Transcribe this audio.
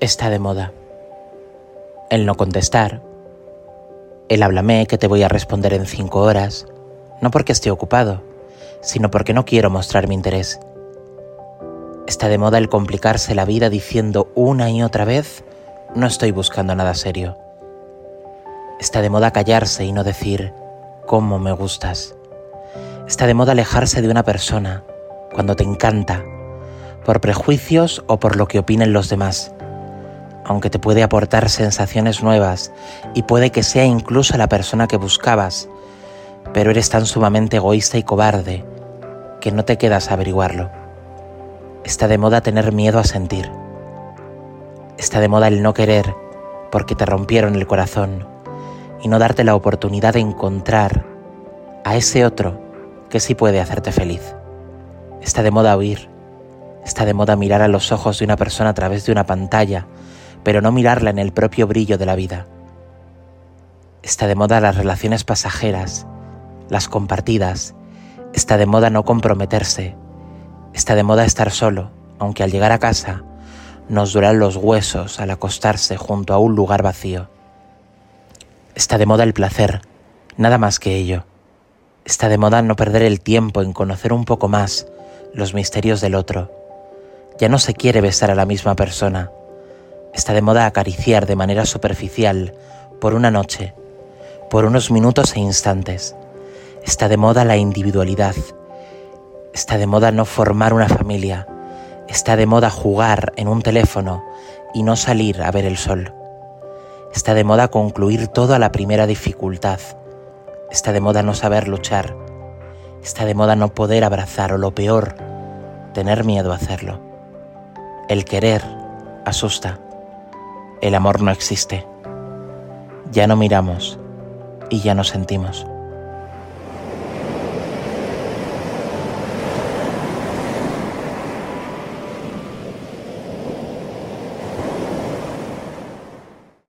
está de moda. El no contestar. El háblame que te voy a responder en cinco horas, no porque esté ocupado, sino porque no quiero mostrar mi interés. Está de moda el complicarse la vida diciendo una y otra vez, no estoy buscando nada serio. Está de moda callarse y no decir, cómo me gustas. Está de moda alejarse de una persona cuando te encanta, por prejuicios o por lo que opinen los demás aunque te puede aportar sensaciones nuevas y puede que sea incluso la persona que buscabas, pero eres tan sumamente egoísta y cobarde que no te quedas a averiguarlo. Está de moda tener miedo a sentir. Está de moda el no querer porque te rompieron el corazón y no darte la oportunidad de encontrar a ese otro que sí puede hacerte feliz. Está de moda huir. Está de moda mirar a los ojos de una persona a través de una pantalla pero no mirarla en el propio brillo de la vida. Está de moda las relaciones pasajeras, las compartidas, está de moda no comprometerse, está de moda estar solo, aunque al llegar a casa nos duran los huesos al acostarse junto a un lugar vacío. Está de moda el placer, nada más que ello. Está de moda no perder el tiempo en conocer un poco más los misterios del otro. Ya no se quiere besar a la misma persona, Está de moda acariciar de manera superficial por una noche, por unos minutos e instantes. Está de moda la individualidad. Está de moda no formar una familia. Está de moda jugar en un teléfono y no salir a ver el sol. Está de moda concluir todo a la primera dificultad. Está de moda no saber luchar. Está de moda no poder abrazar o lo peor, tener miedo a hacerlo. El querer asusta el amor no existe. Ya no miramos y ya no sentimos.